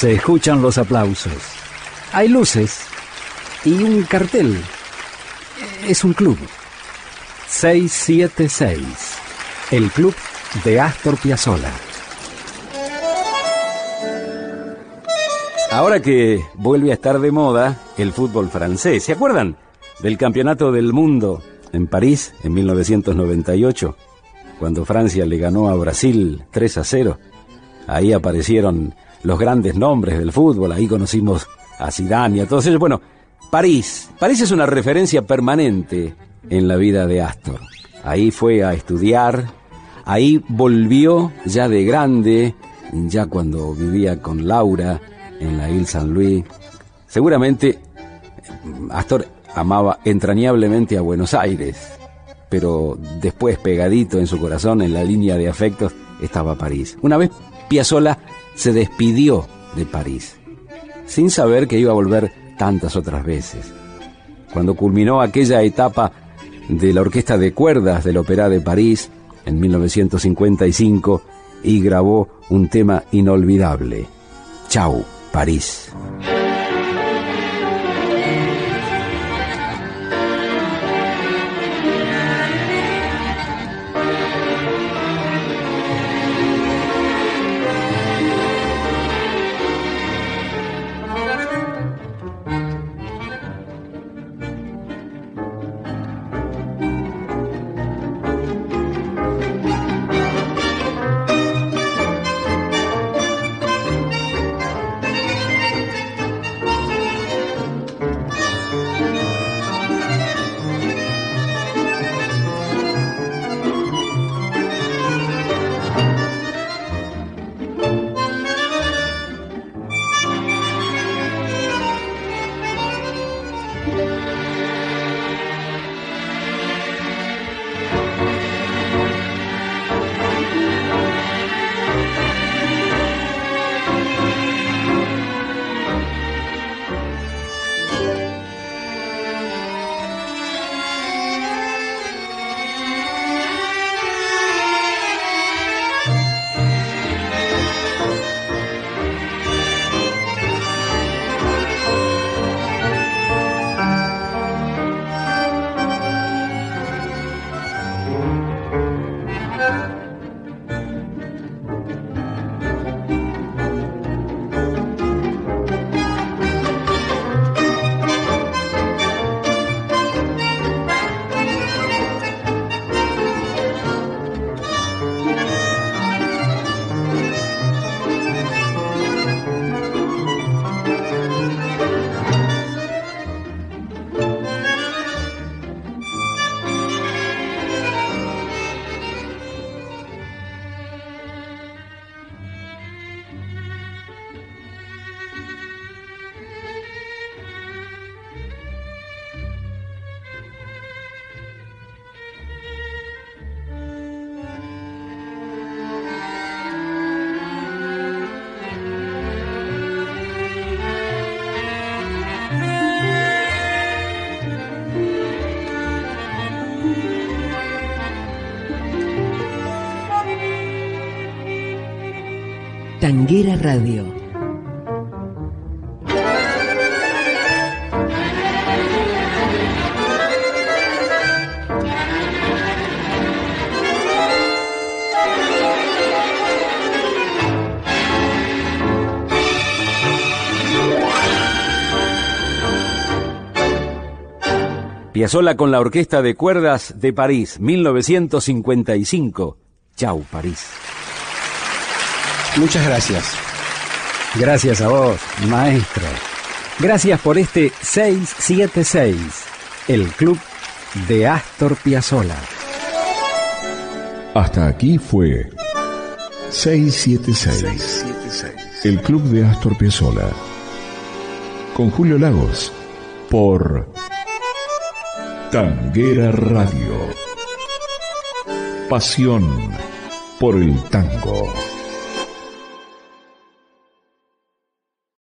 Se escuchan los aplausos. Hay luces y un cartel. Es un club. 676. El club de Astor Piazzolla. Ahora que vuelve a estar de moda el fútbol francés, ¿se acuerdan del Campeonato del Mundo en París en 1998? Cuando Francia le ganó a Brasil 3 a 0. Ahí aparecieron los grandes nombres del fútbol, ahí conocimos a Zidane y a todos ellos. Bueno, París. París es una referencia permanente en la vida de Astor. Ahí fue a estudiar, ahí volvió ya de grande, ya cuando vivía con Laura en la Ile Saint Louis. Seguramente Astor amaba entrañablemente a Buenos Aires, pero después pegadito en su corazón, en la línea de afectos, estaba París. Una vez Piazzolla se despidió de París, sin saber que iba a volver tantas otras veces. Cuando culminó aquella etapa de la orquesta de cuerdas del Opera de París en 1955 y grabó un tema inolvidable, Chau, París. Tanguera Radio. Piazzolla con la Orquesta de Cuerdas de París, 1955. Chau, París. Muchas gracias. Gracias a vos, maestro. Gracias por este 676, el club de Astor Piazzolla. Hasta aquí fue 676, el club de Astor Piazzolla. Con Julio Lagos, por Tanguera Radio. Pasión por el tango.